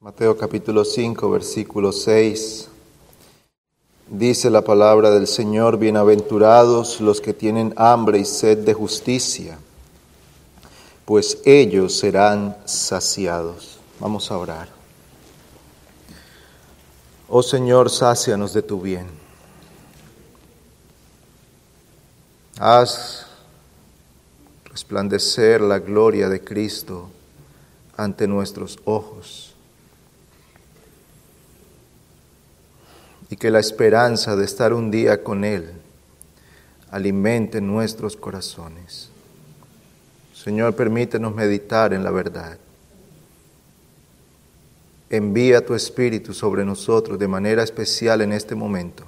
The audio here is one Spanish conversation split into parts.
Mateo capítulo 5, versículo 6. Dice la palabra del Señor, bienaventurados los que tienen hambre y sed de justicia, pues ellos serán saciados. Vamos a orar. Oh Señor, sácianos de tu bien. Haz resplandecer la gloria de Cristo ante nuestros ojos y que la esperanza de estar un día con Él alimente nuestros corazones. Señor, permítenos meditar en la verdad. Envía tu Espíritu sobre nosotros de manera especial en este momento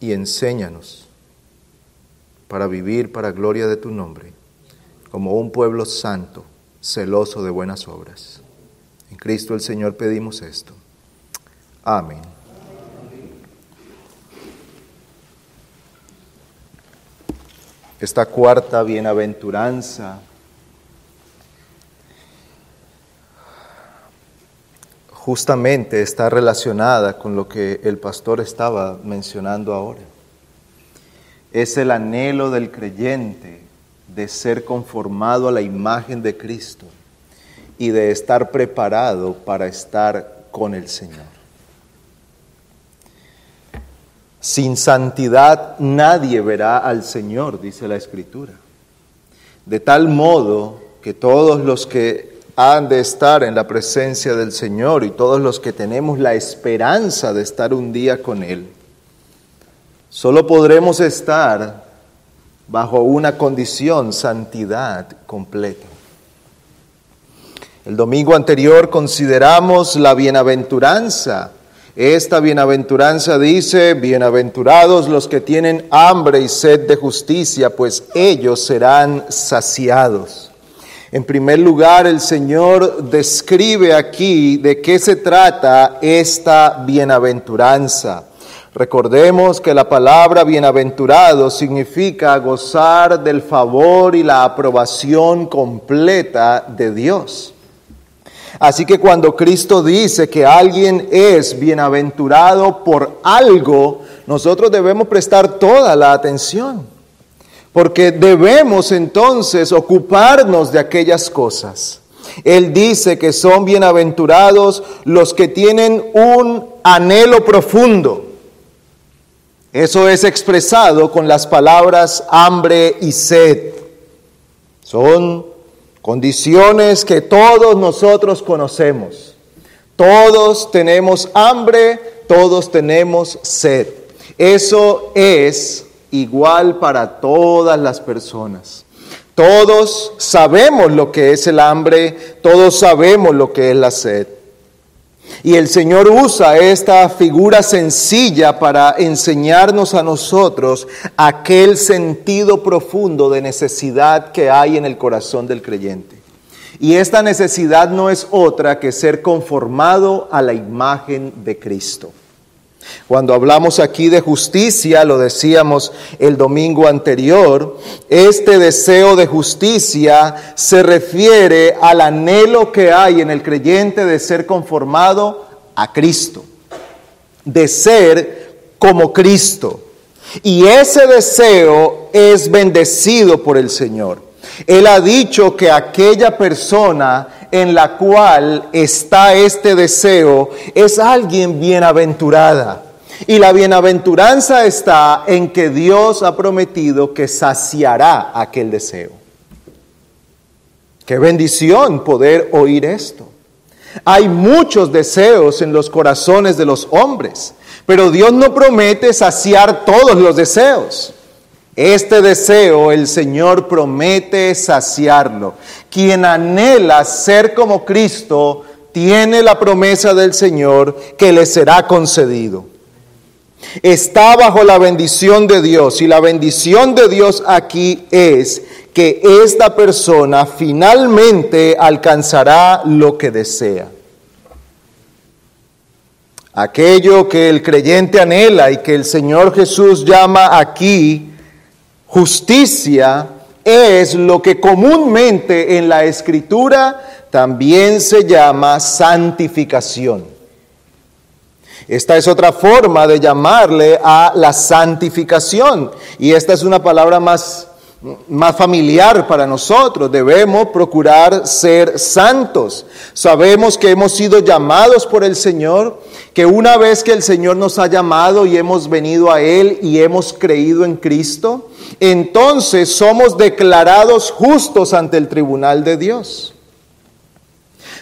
y enséñanos para vivir para gloria de tu nombre, como un pueblo santo, celoso de buenas obras. En Cristo el Señor pedimos esto. Amén. Esta cuarta bienaventuranza justamente está relacionada con lo que el pastor estaba mencionando ahora. Es el anhelo del creyente de ser conformado a la imagen de Cristo y de estar preparado para estar con el Señor. Sin santidad nadie verá al Señor, dice la Escritura. De tal modo que todos los que han de estar en la presencia del Señor y todos los que tenemos la esperanza de estar un día con Él, solo podremos estar bajo una condición, santidad completa. El domingo anterior consideramos la bienaventuranza esta bienaventuranza dice, bienaventurados los que tienen hambre y sed de justicia, pues ellos serán saciados. En primer lugar, el Señor describe aquí de qué se trata esta bienaventuranza. Recordemos que la palabra bienaventurado significa gozar del favor y la aprobación completa de Dios. Así que cuando Cristo dice que alguien es bienaventurado por algo, nosotros debemos prestar toda la atención, porque debemos entonces ocuparnos de aquellas cosas. Él dice que son bienaventurados los que tienen un anhelo profundo. Eso es expresado con las palabras hambre y sed. Son Condiciones que todos nosotros conocemos. Todos tenemos hambre, todos tenemos sed. Eso es igual para todas las personas. Todos sabemos lo que es el hambre, todos sabemos lo que es la sed. Y el Señor usa esta figura sencilla para enseñarnos a nosotros aquel sentido profundo de necesidad que hay en el corazón del creyente. Y esta necesidad no es otra que ser conformado a la imagen de Cristo. Cuando hablamos aquí de justicia, lo decíamos el domingo anterior, este deseo de justicia se refiere al anhelo que hay en el creyente de ser conformado a Cristo, de ser como Cristo. Y ese deseo es bendecido por el Señor. Él ha dicho que aquella persona en la cual está este deseo es alguien bienaventurada. Y la bienaventuranza está en que Dios ha prometido que saciará aquel deseo. Qué bendición poder oír esto. Hay muchos deseos en los corazones de los hombres, pero Dios no promete saciar todos los deseos. Este deseo el Señor promete saciarlo. Quien anhela ser como Cristo tiene la promesa del Señor que le será concedido. Está bajo la bendición de Dios y la bendición de Dios aquí es que esta persona finalmente alcanzará lo que desea. Aquello que el creyente anhela y que el Señor Jesús llama aquí Justicia es lo que comúnmente en la escritura también se llama santificación. Esta es otra forma de llamarle a la santificación. Y esta es una palabra más, más familiar para nosotros. Debemos procurar ser santos. Sabemos que hemos sido llamados por el Señor, que una vez que el Señor nos ha llamado y hemos venido a Él y hemos creído en Cristo, entonces somos declarados justos ante el tribunal de Dios.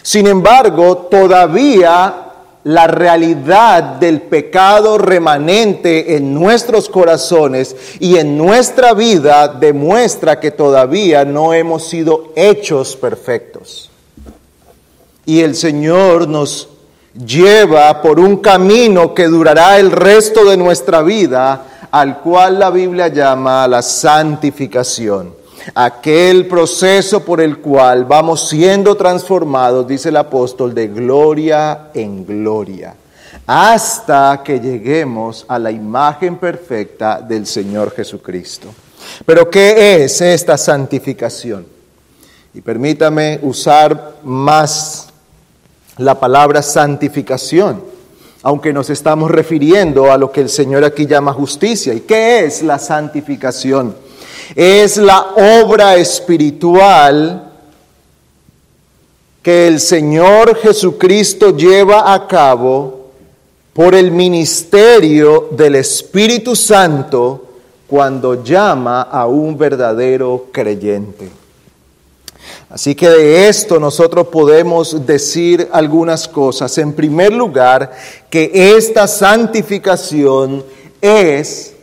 Sin embargo, todavía la realidad del pecado remanente en nuestros corazones y en nuestra vida demuestra que todavía no hemos sido hechos perfectos. Y el Señor nos lleva por un camino que durará el resto de nuestra vida, al cual la Biblia llama la santificación aquel proceso por el cual vamos siendo transformados, dice el apóstol, de gloria en gloria, hasta que lleguemos a la imagen perfecta del Señor Jesucristo. Pero ¿qué es esta santificación? Y permítame usar más la palabra santificación, aunque nos estamos refiriendo a lo que el Señor aquí llama justicia. ¿Y qué es la santificación? Es la obra espiritual que el Señor Jesucristo lleva a cabo por el ministerio del Espíritu Santo cuando llama a un verdadero creyente. Así que de esto nosotros podemos decir algunas cosas. En primer lugar, que esta santificación es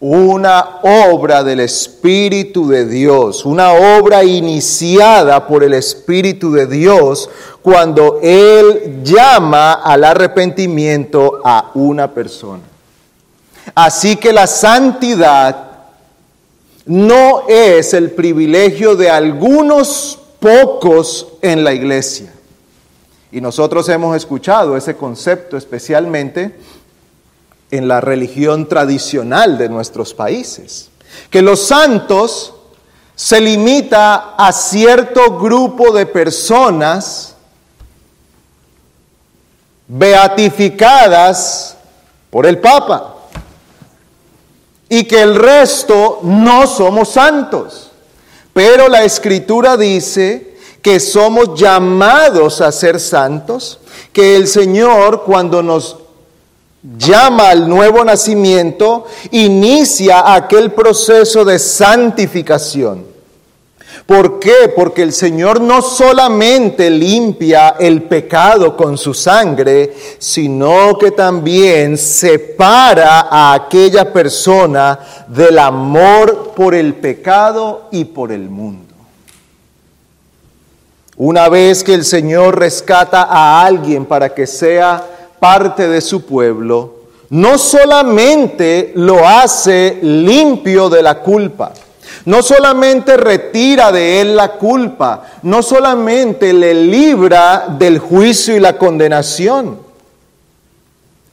una obra del Espíritu de Dios, una obra iniciada por el Espíritu de Dios cuando Él llama al arrepentimiento a una persona. Así que la santidad no es el privilegio de algunos pocos en la iglesia. Y nosotros hemos escuchado ese concepto especialmente en la religión tradicional de nuestros países. Que los santos se limita a cierto grupo de personas beatificadas por el Papa y que el resto no somos santos. Pero la escritura dice que somos llamados a ser santos, que el Señor cuando nos llama al nuevo nacimiento, inicia aquel proceso de santificación. ¿Por qué? Porque el Señor no solamente limpia el pecado con su sangre, sino que también separa a aquella persona del amor por el pecado y por el mundo. Una vez que el Señor rescata a alguien para que sea parte de su pueblo, no solamente lo hace limpio de la culpa, no solamente retira de él la culpa, no solamente le libra del juicio y la condenación.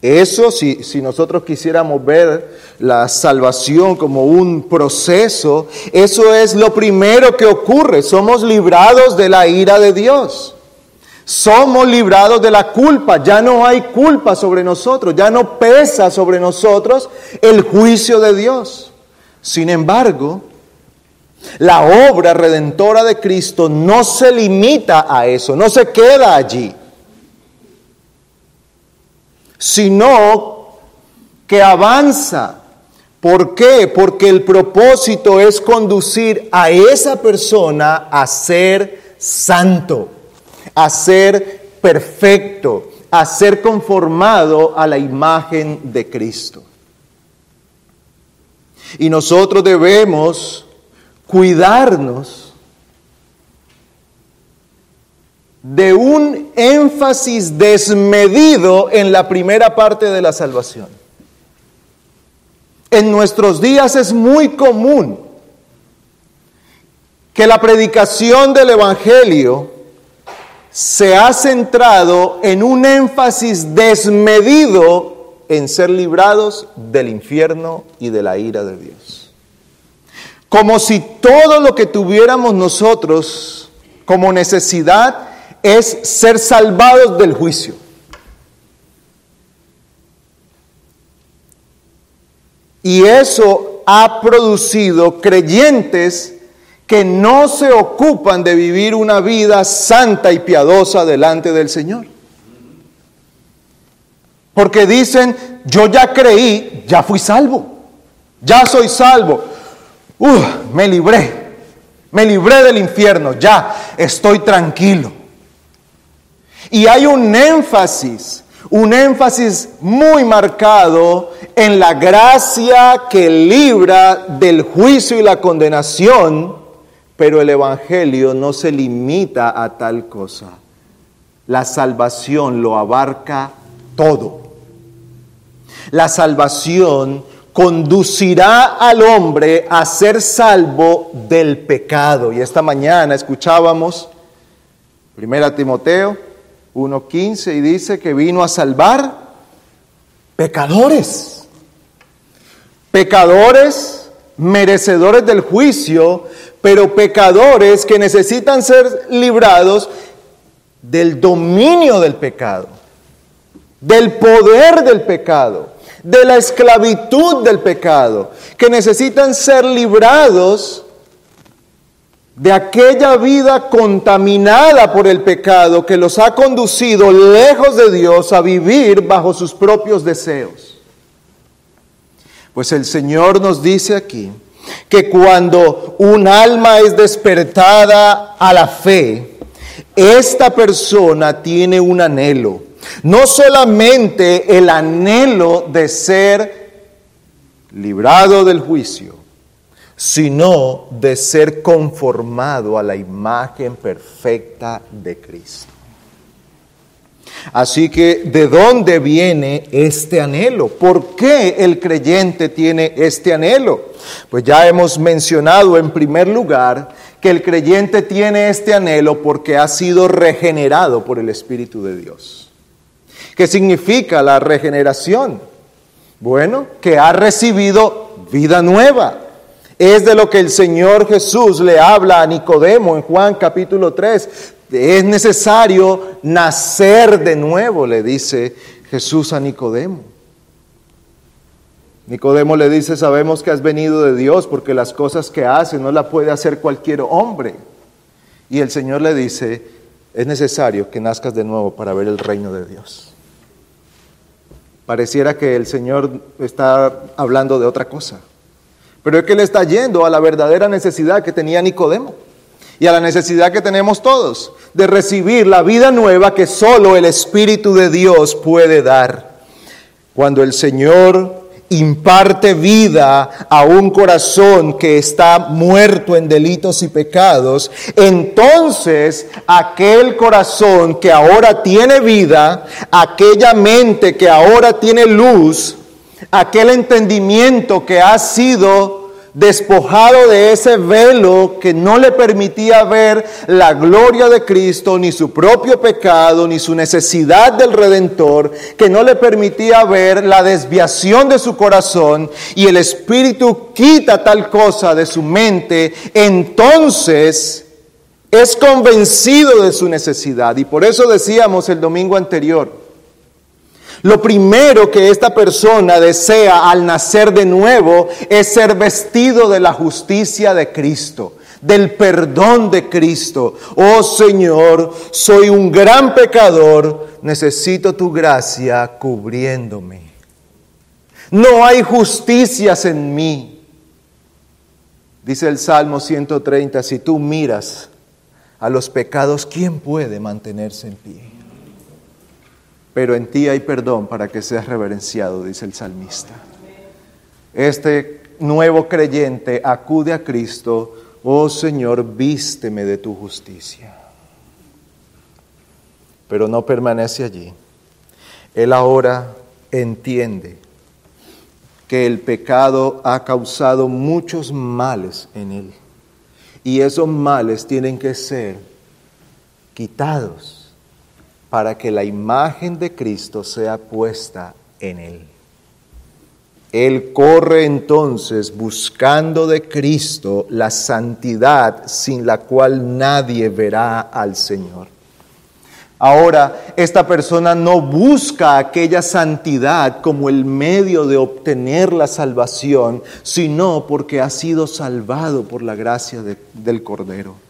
Eso, si, nosotros quisiéramos ver la salvación como un proceso, eso es lo primero que ocurre. Somos librados de la ira de Dios. Somos librados de la culpa, ya no hay culpa sobre nosotros, ya no pesa sobre nosotros el juicio de Dios. Sin embargo, la obra redentora de Cristo no se limita a eso, no se queda allí, sino que avanza. ¿Por qué? Porque el propósito es conducir a esa persona a ser santo a ser perfecto, a ser conformado a la imagen de Cristo. Y nosotros debemos cuidarnos de un énfasis desmedido en la primera parte de la salvación. En nuestros días es muy común que la predicación del Evangelio se ha centrado en un énfasis desmedido en ser librados del infierno y de la ira de Dios. Como si todo lo que tuviéramos nosotros como necesidad es ser salvados del juicio. Y eso ha producido creyentes que no se ocupan de vivir una vida santa y piadosa delante del Señor. Porque dicen, yo ya creí, ya fui salvo, ya soy salvo, uh, me libré, me libré del infierno, ya estoy tranquilo. Y hay un énfasis, un énfasis muy marcado en la gracia que libra del juicio y la condenación, pero el Evangelio no se limita a tal cosa. La salvación lo abarca todo. La salvación conducirá al hombre a ser salvo del pecado. Y esta mañana escuchábamos 1 Timoteo 1.15 y dice que vino a salvar pecadores. Pecadores merecedores del juicio, pero pecadores que necesitan ser librados del dominio del pecado, del poder del pecado, de la esclavitud del pecado, que necesitan ser librados de aquella vida contaminada por el pecado que los ha conducido lejos de Dios a vivir bajo sus propios deseos. Pues el Señor nos dice aquí que cuando un alma es despertada a la fe, esta persona tiene un anhelo, no solamente el anhelo de ser librado del juicio, sino de ser conformado a la imagen perfecta de Cristo. Así que, ¿de dónde viene este anhelo? ¿Por qué el creyente tiene este anhelo? Pues ya hemos mencionado en primer lugar que el creyente tiene este anhelo porque ha sido regenerado por el Espíritu de Dios. ¿Qué significa la regeneración? Bueno, que ha recibido vida nueva es de lo que el Señor Jesús le habla a Nicodemo en Juan capítulo 3. Es necesario nacer de nuevo, le dice Jesús a Nicodemo. Nicodemo le dice, sabemos que has venido de Dios porque las cosas que haces no las puede hacer cualquier hombre. Y el Señor le dice, es necesario que nazcas de nuevo para ver el reino de Dios. Pareciera que el Señor está hablando de otra cosa. Pero es que él está yendo a la verdadera necesidad que tenía Nicodemo y a la necesidad que tenemos todos de recibir la vida nueva que solo el Espíritu de Dios puede dar. Cuando el Señor imparte vida a un corazón que está muerto en delitos y pecados, entonces aquel corazón que ahora tiene vida, aquella mente que ahora tiene luz, aquel entendimiento que ha sido despojado de ese velo que no le permitía ver la gloria de Cristo, ni su propio pecado, ni su necesidad del Redentor, que no le permitía ver la desviación de su corazón, y el Espíritu quita tal cosa de su mente, entonces es convencido de su necesidad. Y por eso decíamos el domingo anterior, lo primero que esta persona desea al nacer de nuevo es ser vestido de la justicia de Cristo, del perdón de Cristo. Oh Señor, soy un gran pecador, necesito tu gracia cubriéndome. No hay justicias en mí. Dice el Salmo 130, si tú miras a los pecados, ¿quién puede mantenerse en pie? Pero en ti hay perdón para que seas reverenciado, dice el salmista. Este nuevo creyente acude a Cristo, oh Señor, vísteme de tu justicia. Pero no permanece allí. Él ahora entiende que el pecado ha causado muchos males en él. Y esos males tienen que ser quitados para que la imagen de Cristo sea puesta en él. Él corre entonces buscando de Cristo la santidad sin la cual nadie verá al Señor. Ahora, esta persona no busca aquella santidad como el medio de obtener la salvación, sino porque ha sido salvado por la gracia del Cordero.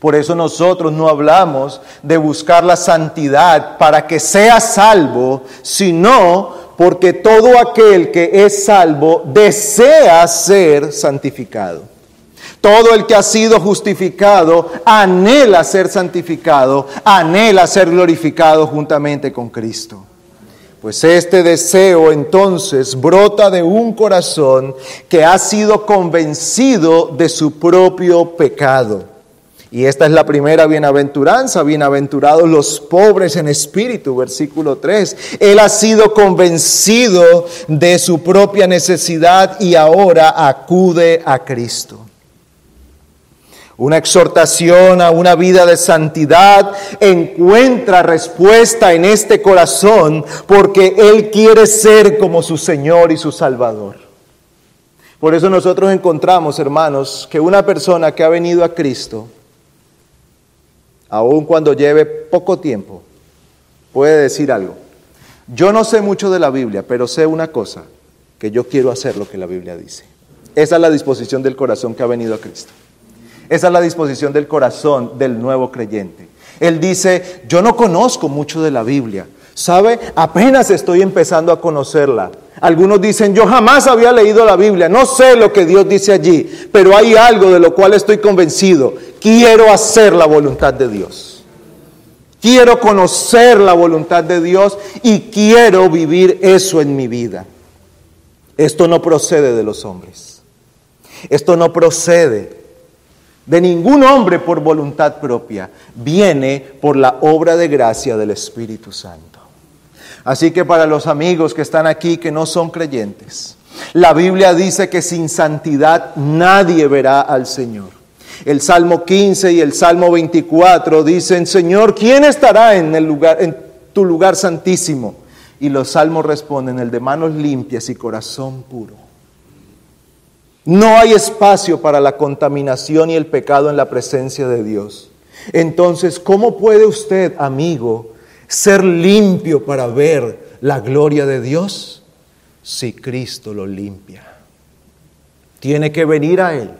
Por eso nosotros no hablamos de buscar la santidad para que sea salvo, sino porque todo aquel que es salvo desea ser santificado. Todo el que ha sido justificado anhela ser santificado, anhela ser glorificado juntamente con Cristo. Pues este deseo entonces brota de un corazón que ha sido convencido de su propio pecado. Y esta es la primera bienaventuranza, bienaventurados los pobres en espíritu, versículo 3. Él ha sido convencido de su propia necesidad y ahora acude a Cristo una exhortación a una vida de santidad, encuentra respuesta en este corazón porque Él quiere ser como su Señor y su Salvador. Por eso nosotros encontramos, hermanos, que una persona que ha venido a Cristo, aun cuando lleve poco tiempo, puede decir algo. Yo no sé mucho de la Biblia, pero sé una cosa, que yo quiero hacer lo que la Biblia dice. Esa es la disposición del corazón que ha venido a Cristo. Esa es la disposición del corazón del nuevo creyente. Él dice, yo no conozco mucho de la Biblia, ¿sabe? Apenas estoy empezando a conocerla. Algunos dicen, yo jamás había leído la Biblia, no sé lo que Dios dice allí, pero hay algo de lo cual estoy convencido. Quiero hacer la voluntad de Dios. Quiero conocer la voluntad de Dios y quiero vivir eso en mi vida. Esto no procede de los hombres. Esto no procede de ningún hombre por voluntad propia, viene por la obra de gracia del Espíritu Santo. Así que para los amigos que están aquí que no son creyentes, la Biblia dice que sin santidad nadie verá al Señor. El Salmo 15 y el Salmo 24 dicen, Señor, ¿quién estará en, el lugar, en tu lugar santísimo? Y los salmos responden, el de manos limpias y corazón puro. No hay espacio para la contaminación y el pecado en la presencia de Dios. Entonces, ¿cómo puede usted, amigo, ser limpio para ver la gloria de Dios? Si Cristo lo limpia. Tiene que venir a Él,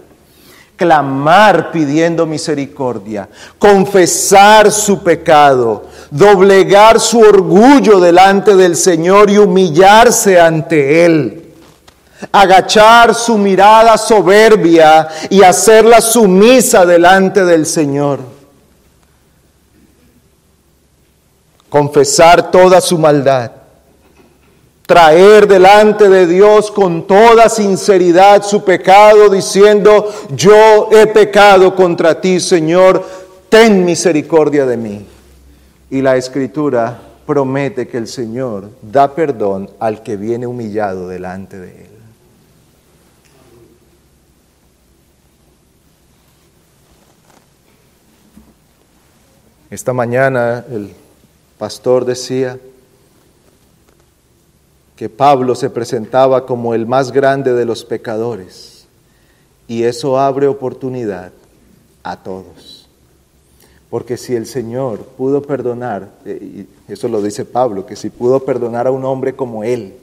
clamar pidiendo misericordia, confesar su pecado, doblegar su orgullo delante del Señor y humillarse ante Él agachar su mirada soberbia y hacerla sumisa delante del Señor. Confesar toda su maldad. Traer delante de Dios con toda sinceridad su pecado diciendo, yo he pecado contra ti, Señor, ten misericordia de mí. Y la escritura promete que el Señor da perdón al que viene humillado delante de Él. Esta mañana el pastor decía que Pablo se presentaba como el más grande de los pecadores y eso abre oportunidad a todos. Porque si el Señor pudo perdonar, eh, y eso lo dice Pablo, que si pudo perdonar a un hombre como él,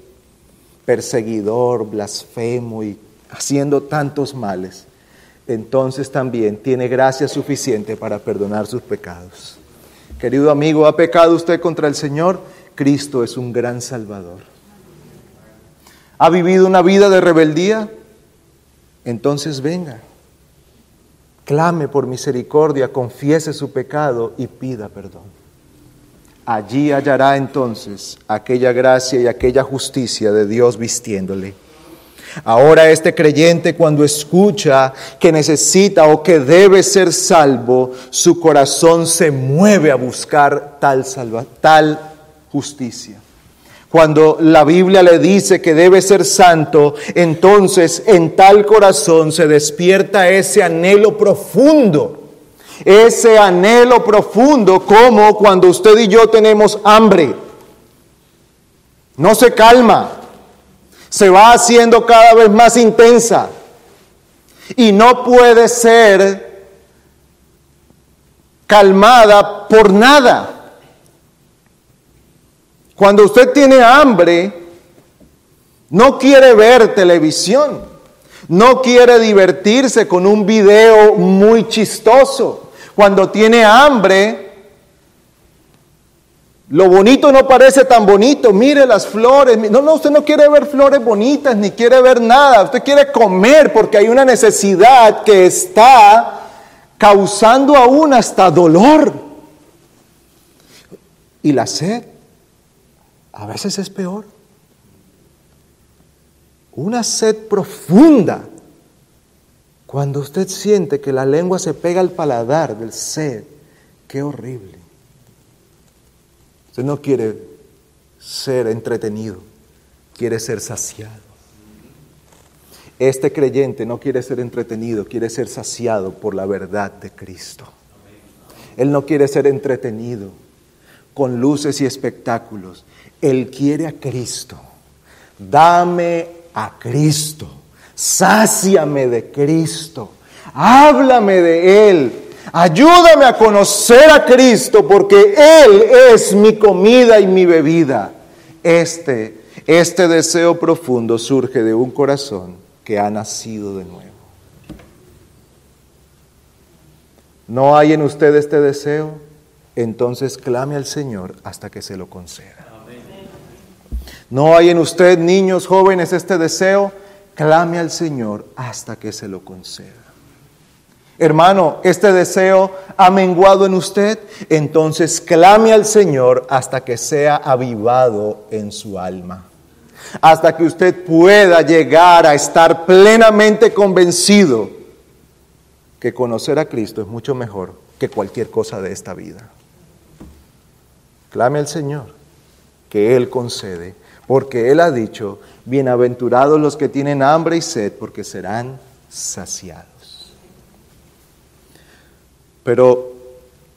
perseguidor, blasfemo y haciendo tantos males, entonces también tiene gracia suficiente para perdonar sus pecados. Querido amigo, ¿ha pecado usted contra el Señor? Cristo es un gran Salvador. ¿Ha vivido una vida de rebeldía? Entonces venga, clame por misericordia, confiese su pecado y pida perdón. Allí hallará entonces aquella gracia y aquella justicia de Dios vistiéndole. Ahora este creyente cuando escucha que necesita o que debe ser salvo, su corazón se mueve a buscar tal, justicia. Cuando la Biblia le dice que debe ser santo, entonces en tal corazón se despierta ese anhelo profundo. Ese anhelo profundo como cuando usted y yo tenemos hambre. No se calma, se va haciendo cada vez más intensa y no puede ser calmada por nada. Cuando usted tiene hambre, no quiere ver televisión, no quiere divertirse con un video muy chistoso. Cuando tiene hambre, lo bonito no parece tan bonito. Mire las flores. No, no, usted no quiere ver flores bonitas ni quiere ver nada. Usted quiere comer porque hay una necesidad que está causando aún hasta dolor. Y la sed a veces es peor. Una sed profunda. Cuando usted siente que la lengua se pega al paladar del sed, qué horrible. Usted no quiere ser entretenido, quiere ser saciado. Este creyente no quiere ser entretenido, quiere ser saciado por la verdad de Cristo. Él no quiere ser entretenido con luces y espectáculos. Él quiere a Cristo. Dame a Cristo. Sáciame de Cristo. Háblame de Él. Ayúdame a conocer a Cristo porque Él es mi comida y mi bebida. Este, este deseo profundo surge de un corazón que ha nacido de nuevo. ¿No hay en usted este deseo? Entonces clame al Señor hasta que se lo conceda. ¿No hay en usted, niños, jóvenes, este deseo? Clame al Señor hasta que se lo conceda. Hermano, este deseo ha menguado en usted, entonces clame al Señor hasta que sea avivado en su alma. Hasta que usted pueda llegar a estar plenamente convencido que conocer a Cristo es mucho mejor que cualquier cosa de esta vida. Clame al Señor, que Él concede, porque Él ha dicho, bienaventurados los que tienen hambre y sed, porque serán saciados. Pero,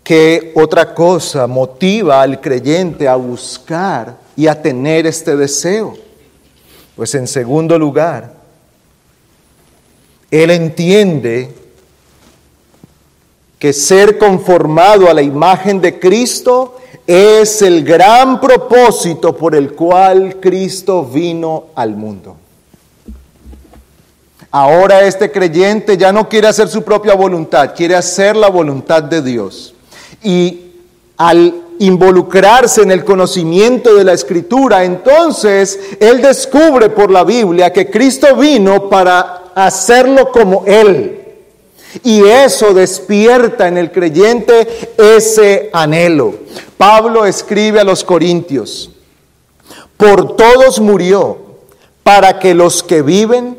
¿qué otra cosa motiva al creyente a buscar y a tener este deseo? Pues en segundo lugar, él entiende que ser conformado a la imagen de Cristo es el gran propósito por el cual Cristo vino al mundo. Ahora este creyente ya no quiere hacer su propia voluntad, quiere hacer la voluntad de Dios. Y al involucrarse en el conocimiento de la escritura, entonces él descubre por la Biblia que Cristo vino para hacerlo como Él. Y eso despierta en el creyente ese anhelo. Pablo escribe a los Corintios, por todos murió, para que los que viven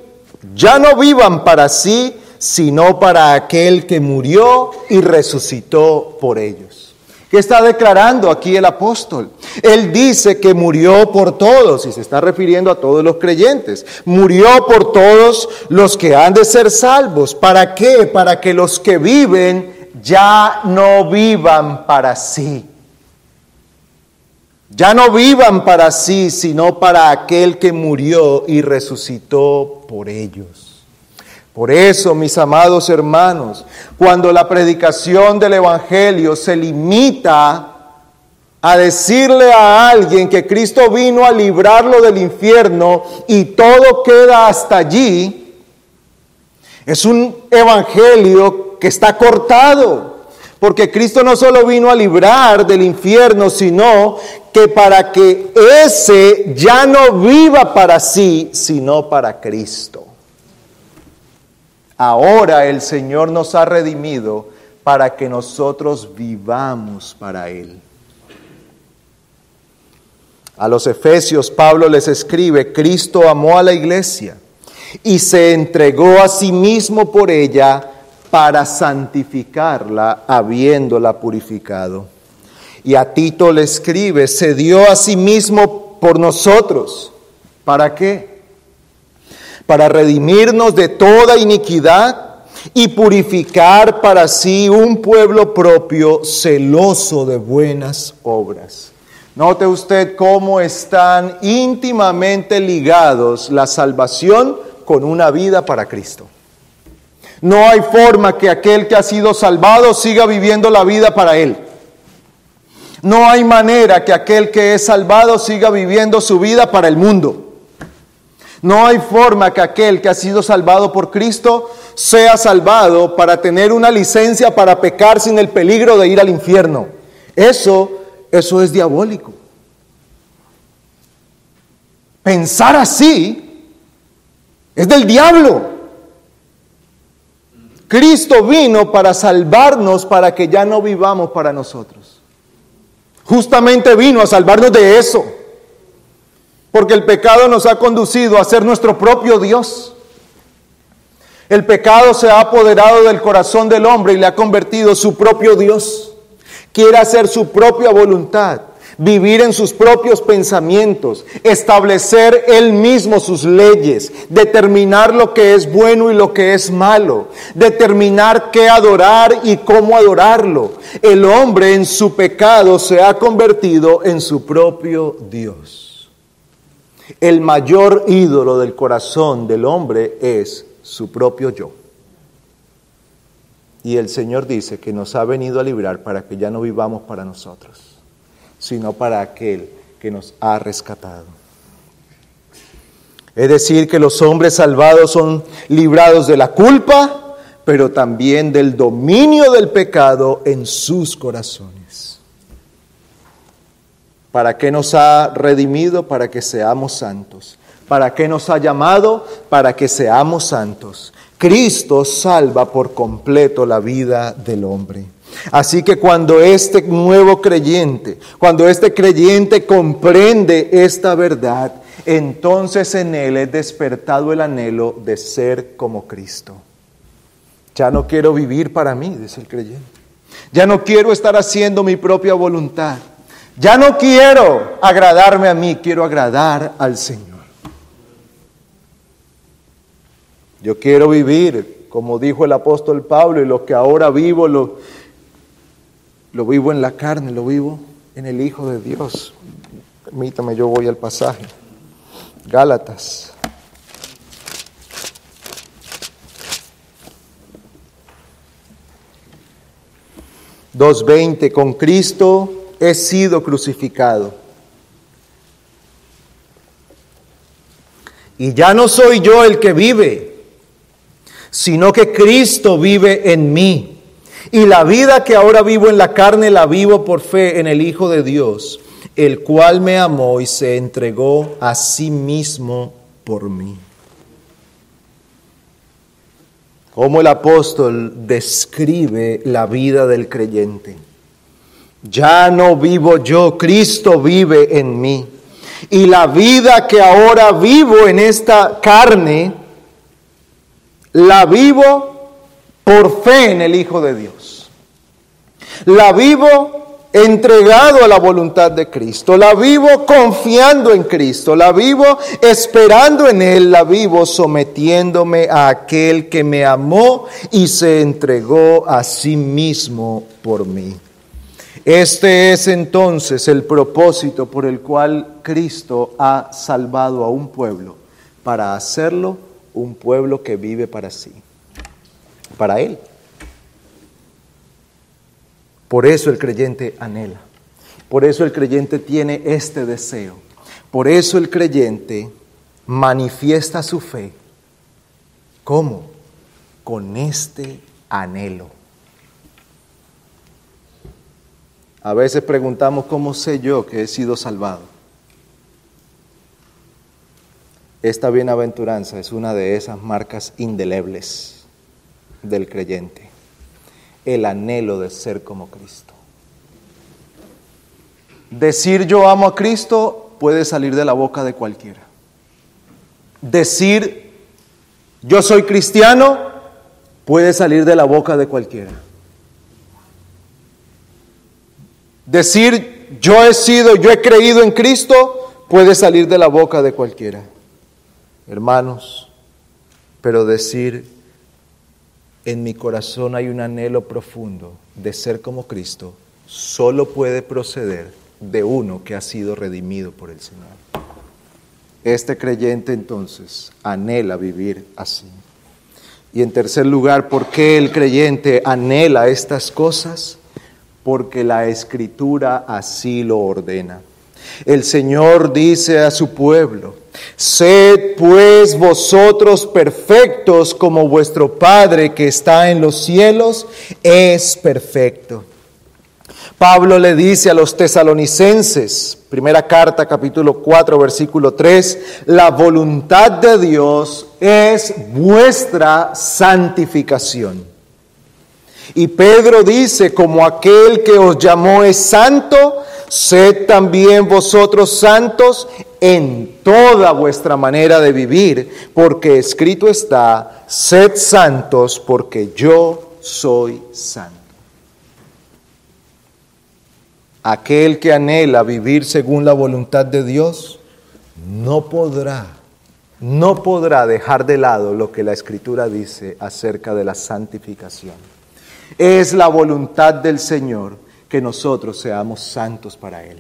ya no vivan para sí, sino para aquel que murió y resucitó por ellos. ¿Qué está declarando aquí el apóstol? Él dice que murió por todos, y se está refiriendo a todos los creyentes. Murió por todos los que han de ser salvos. ¿Para qué? Para que los que viven ya no vivan para sí. Ya no vivan para sí, sino para aquel que murió y resucitó por ellos. Por eso, mis amados hermanos, cuando la predicación del Evangelio se limita a decirle a alguien que Cristo vino a librarlo del infierno y todo queda hasta allí, es un Evangelio que está cortado. Porque Cristo no solo vino a librar del infierno, sino que para que ese ya no viva para sí, sino para Cristo. Ahora el Señor nos ha redimido para que nosotros vivamos para Él. A los Efesios Pablo les escribe, Cristo amó a la iglesia y se entregó a sí mismo por ella para santificarla habiéndola purificado. Y a Tito le escribe, se dio a sí mismo por nosotros. ¿Para qué? Para redimirnos de toda iniquidad y purificar para sí un pueblo propio celoso de buenas obras. Note usted cómo están íntimamente ligados la salvación con una vida para Cristo. No hay forma que aquel que ha sido salvado siga viviendo la vida para Él. No hay manera que aquel que es salvado siga viviendo su vida para el mundo. No hay forma que aquel que ha sido salvado por Cristo sea salvado para tener una licencia para pecar sin el peligro de ir al infierno. Eso eso es diabólico. Pensar así es del diablo. Cristo vino para salvarnos, para que ya no vivamos para nosotros. Justamente vino a salvarnos de eso. Porque el pecado nos ha conducido a ser nuestro propio Dios. El pecado se ha apoderado del corazón del hombre y le ha convertido su propio Dios quiere hacer su propia voluntad, vivir en sus propios pensamientos, establecer él mismo sus leyes, determinar lo que es bueno y lo que es malo, determinar qué adorar y cómo adorarlo. El hombre en su pecado se ha convertido en su propio Dios. El mayor ídolo del corazón del hombre es su propio yo. Y el Señor dice que nos ha venido a librar para que ya no vivamos para nosotros, sino para aquel que nos ha rescatado. Es decir, que los hombres salvados son librados de la culpa, pero también del dominio del pecado en sus corazones. ¿Para qué nos ha redimido? Para que seamos santos. ¿Para qué nos ha llamado? Para que seamos santos. Cristo salva por completo la vida del hombre. Así que cuando este nuevo creyente, cuando este creyente comprende esta verdad, entonces en él es despertado el anhelo de ser como Cristo. Ya no quiero vivir para mí, dice el creyente. Ya no quiero estar haciendo mi propia voluntad. Ya no quiero agradarme a mí, quiero agradar al Señor. Yo quiero vivir, como dijo el apóstol Pablo, y lo que ahora vivo lo, lo vivo en la carne, lo vivo en el Hijo de Dios. Permítame, yo voy al pasaje. Gálatas. Dos veinte, con Cristo he sido crucificado. Y ya no soy yo el que vive, sino que Cristo vive en mí. Y la vida que ahora vivo en la carne la vivo por fe en el Hijo de Dios, el cual me amó y se entregó a sí mismo por mí. Como el apóstol describe la vida del creyente. Ya no vivo yo, Cristo vive en mí. Y la vida que ahora vivo en esta carne, la vivo por fe en el Hijo de Dios. La vivo entregado a la voluntad de Cristo. La vivo confiando en Cristo. La vivo esperando en Él. La vivo sometiéndome a aquel que me amó y se entregó a sí mismo por mí. Este es entonces el propósito por el cual Cristo ha salvado a un pueblo, para hacerlo un pueblo que vive para sí, para Él. Por eso el creyente anhela, por eso el creyente tiene este deseo, por eso el creyente manifiesta su fe. ¿Cómo? Con este anhelo. A veces preguntamos, ¿cómo sé yo que he sido salvado? Esta bienaventuranza es una de esas marcas indelebles del creyente, el anhelo de ser como Cristo. Decir yo amo a Cristo puede salir de la boca de cualquiera. Decir yo soy cristiano puede salir de la boca de cualquiera. Decir yo he sido, yo he creído en Cristo puede salir de la boca de cualquiera hermanos, pero decir, en mi corazón hay un anhelo profundo de ser como Cristo, solo puede proceder de uno que ha sido redimido por el Señor. Este creyente entonces anhela vivir así. Y en tercer lugar, ¿por qué el creyente anhela estas cosas? Porque la escritura así lo ordena. El Señor dice a su pueblo, sed pues vosotros perfectos como vuestro Padre que está en los cielos es perfecto. Pablo le dice a los tesalonicenses, primera carta, capítulo 4, versículo 3, la voluntad de Dios es vuestra santificación. Y Pedro dice, como aquel que os llamó es santo, sed también vosotros santos en toda vuestra manera de vivir, porque escrito está, sed santos porque yo soy santo. Aquel que anhela vivir según la voluntad de Dios no podrá, no podrá dejar de lado lo que la Escritura dice acerca de la santificación. Es la voluntad del Señor que nosotros seamos santos para Él.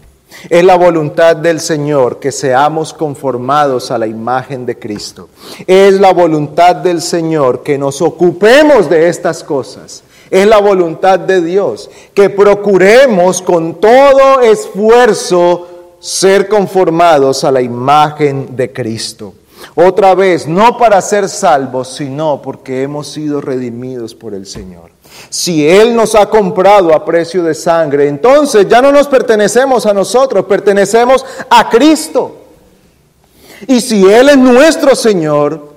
Es la voluntad del Señor que seamos conformados a la imagen de Cristo. Es la voluntad del Señor que nos ocupemos de estas cosas es la voluntad de Dios, que procuremos con todo esfuerzo ser conformados a la imagen de Cristo. Otra vez, no para ser salvos, sino porque hemos sido redimidos por el Señor. Si Él nos ha comprado a precio de sangre, entonces ya no nos pertenecemos a nosotros, pertenecemos a Cristo. Y si Él es nuestro Señor,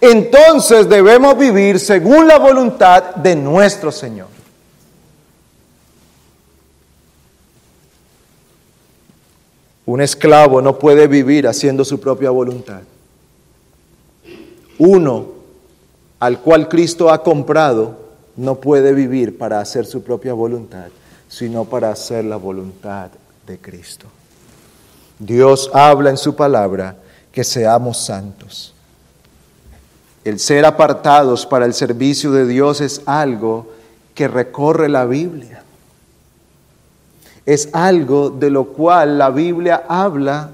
entonces debemos vivir según la voluntad de nuestro Señor. Un esclavo no puede vivir haciendo su propia voluntad. Uno al cual Cristo ha comprado no puede vivir para hacer su propia voluntad, sino para hacer la voluntad de Cristo. Dios habla en su palabra que seamos santos. El ser apartados para el servicio de Dios es algo que recorre la Biblia. Es algo de lo cual la Biblia habla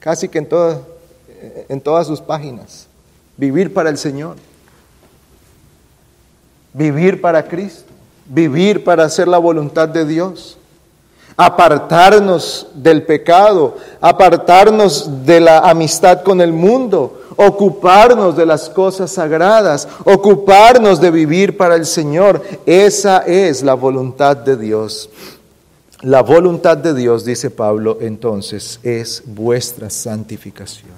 casi que en en todas sus páginas. Vivir para el Señor. Vivir para Cristo. Vivir para hacer la voluntad de Dios apartarnos del pecado, apartarnos de la amistad con el mundo, ocuparnos de las cosas sagradas, ocuparnos de vivir para el Señor. Esa es la voluntad de Dios. La voluntad de Dios, dice Pablo, entonces es vuestra santificación.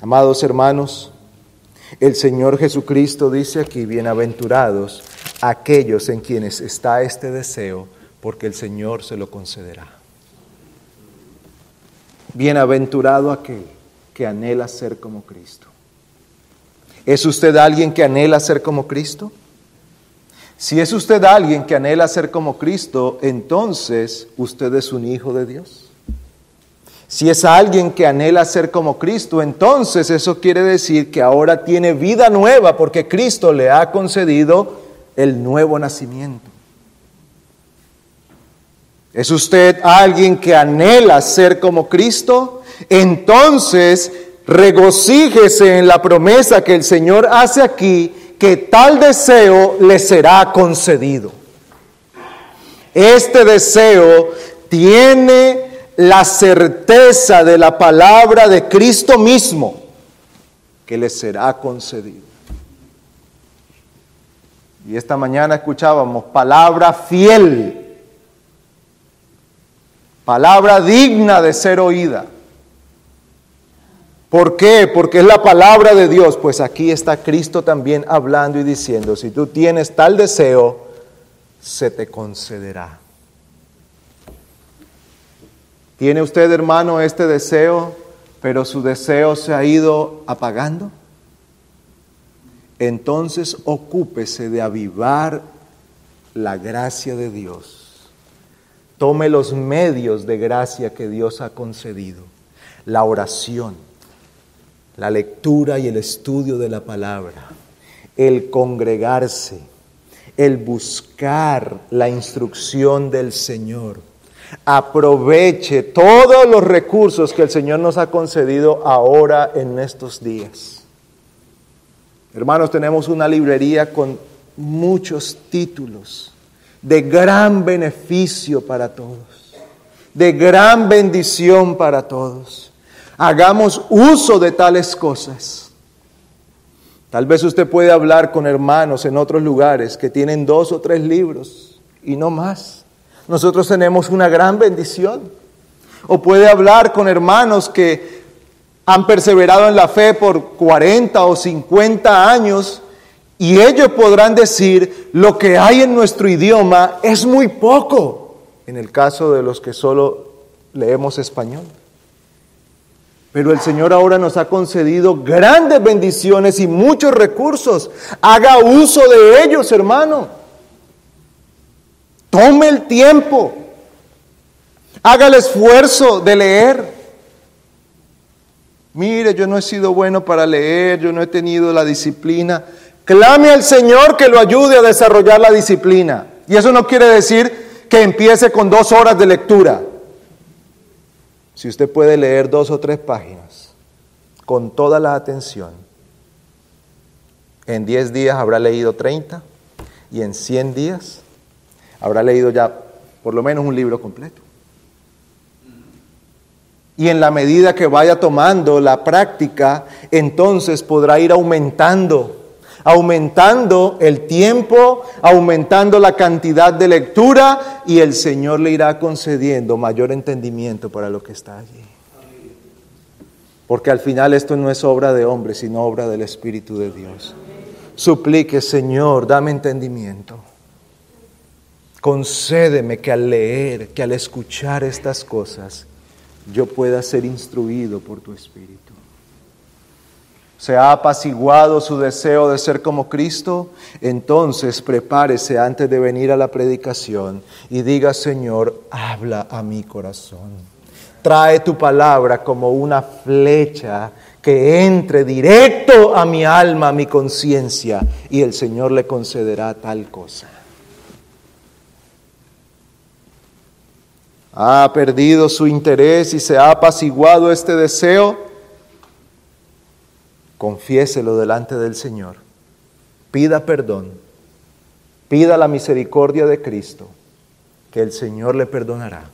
Amados hermanos, el Señor Jesucristo dice aquí, bienaventurados aquellos en quienes está este deseo porque el Señor se lo concederá. Bienaventurado aquel que anhela ser como Cristo. ¿Es usted alguien que anhela ser como Cristo? Si es usted alguien que anhela ser como Cristo, entonces usted es un hijo de Dios. Si es alguien que anhela ser como Cristo, entonces eso quiere decir que ahora tiene vida nueva porque Cristo le ha concedido el nuevo nacimiento. ¿Es usted alguien que anhela ser como Cristo? Entonces regocíjese en la promesa que el Señor hace aquí, que tal deseo le será concedido. Este deseo tiene la certeza de la palabra de Cristo mismo, que le será concedido. Y esta mañana escuchábamos palabra fiel Palabra digna de ser oída. ¿Por qué? Porque es la palabra de Dios. Pues aquí está Cristo también hablando y diciendo, si tú tienes tal deseo, se te concederá. ¿Tiene usted, hermano, este deseo, pero su deseo se ha ido apagando? Entonces ocúpese de avivar la gracia de Dios Tome los medios de gracia que Dios ha concedido, la oración, la lectura y el estudio de la palabra, el congregarse, el buscar la instrucción del Señor. Aproveche todos los recursos que el Señor nos ha concedido ahora en estos días. Hermanos, tenemos una librería con muchos títulos de gran beneficio para todos, de gran bendición para todos. Hagamos uso de tales cosas. Tal vez usted puede hablar con hermanos en otros lugares que tienen dos o tres libros y no más. Nosotros tenemos una gran bendición. O puede hablar con hermanos que han perseverado en la fe por 40 o 50 años y ellos podrán decir, lo que hay en nuestro idioma es muy poco, en el caso de los que solo leemos español. Pero el Señor ahora nos ha concedido grandes bendiciones y muchos recursos. Haga uso de ellos, hermano. Tome el tiempo. Haga el esfuerzo de leer. Mire, yo no he sido bueno para leer, yo no he tenido la disciplina. Clame al Señor que lo ayude a desarrollar la disciplina. Y eso no quiere decir que empiece con dos horas de lectura. Si usted puede leer dos o tres páginas con toda la atención, en diez días habrá leído 30 y en 100 días habrá leído ya por lo menos un libro completo. Y en la medida que vaya tomando la práctica, entonces podrá ir aumentando aumentando el tiempo, aumentando la cantidad de lectura y el Señor le irá concediendo mayor entendimiento para lo que está allí. Porque al final esto no es obra de hombre, sino obra del Espíritu de Dios. Suplique, Señor, dame entendimiento. Concédeme que al leer, que al escuchar estas cosas, yo pueda ser instruido por tu Espíritu se ha apaciguado su deseo de ser como Cristo, entonces prepárese antes de venir a la predicación y diga, Señor, habla a mi corazón. Trae tu palabra como una flecha que entre directo a mi alma, a mi conciencia, y el Señor le concederá tal cosa. Ha perdido su interés y se ha apaciguado este deseo. Confiéselo delante del Señor, pida perdón, pida la misericordia de Cristo, que el Señor le perdonará.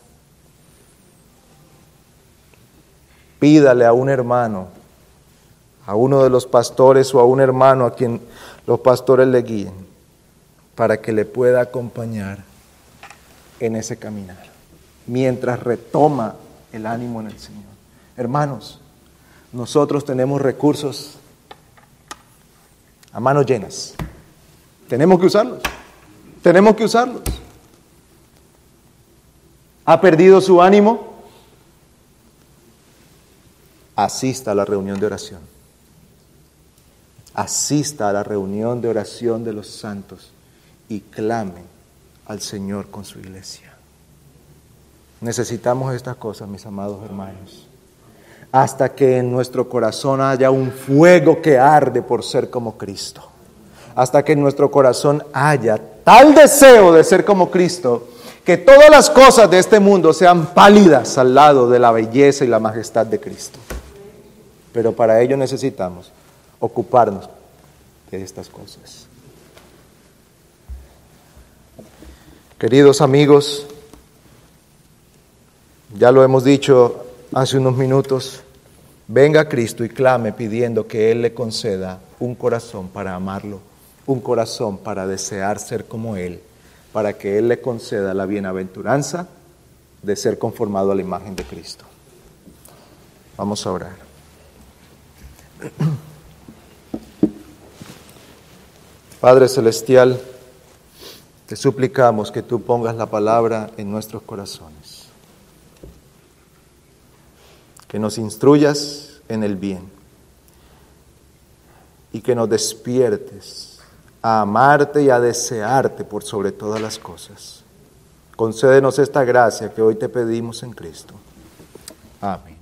Pídale a un hermano, a uno de los pastores o a un hermano a quien los pastores le guíen, para que le pueda acompañar en ese caminar, mientras retoma el ánimo en el Señor. Hermanos, nosotros tenemos recursos a manos llenas. Tenemos que usarlos. Tenemos que usarlos. ¿Ha perdido su ánimo? Asista a la reunión de oración. Asista a la reunión de oración de los santos y clame al Señor con su iglesia. Necesitamos estas cosas, mis amados hermanos hasta que en nuestro corazón haya un fuego que arde por ser como Cristo. Hasta que en nuestro corazón haya tal deseo de ser como Cristo, que todas las cosas de este mundo sean pálidas al lado de la belleza y la majestad de Cristo. Pero para ello necesitamos ocuparnos de estas cosas. Queridos amigos, ya lo hemos dicho hace unos minutos, venga Cristo y clame pidiendo que Él le conceda un corazón para amarlo, un corazón para desear ser como Él, para que Él le conceda la bienaventuranza de ser conformado a la imagen de Cristo. Vamos a orar. Padre Celestial, te suplicamos que tú pongas la palabra en nuestros corazones que nos instruyas en el bien y que nos despiertes a amarte y a desearte por sobre todas las cosas. Concédenos esta gracia que hoy te pedimos en Cristo. Amén.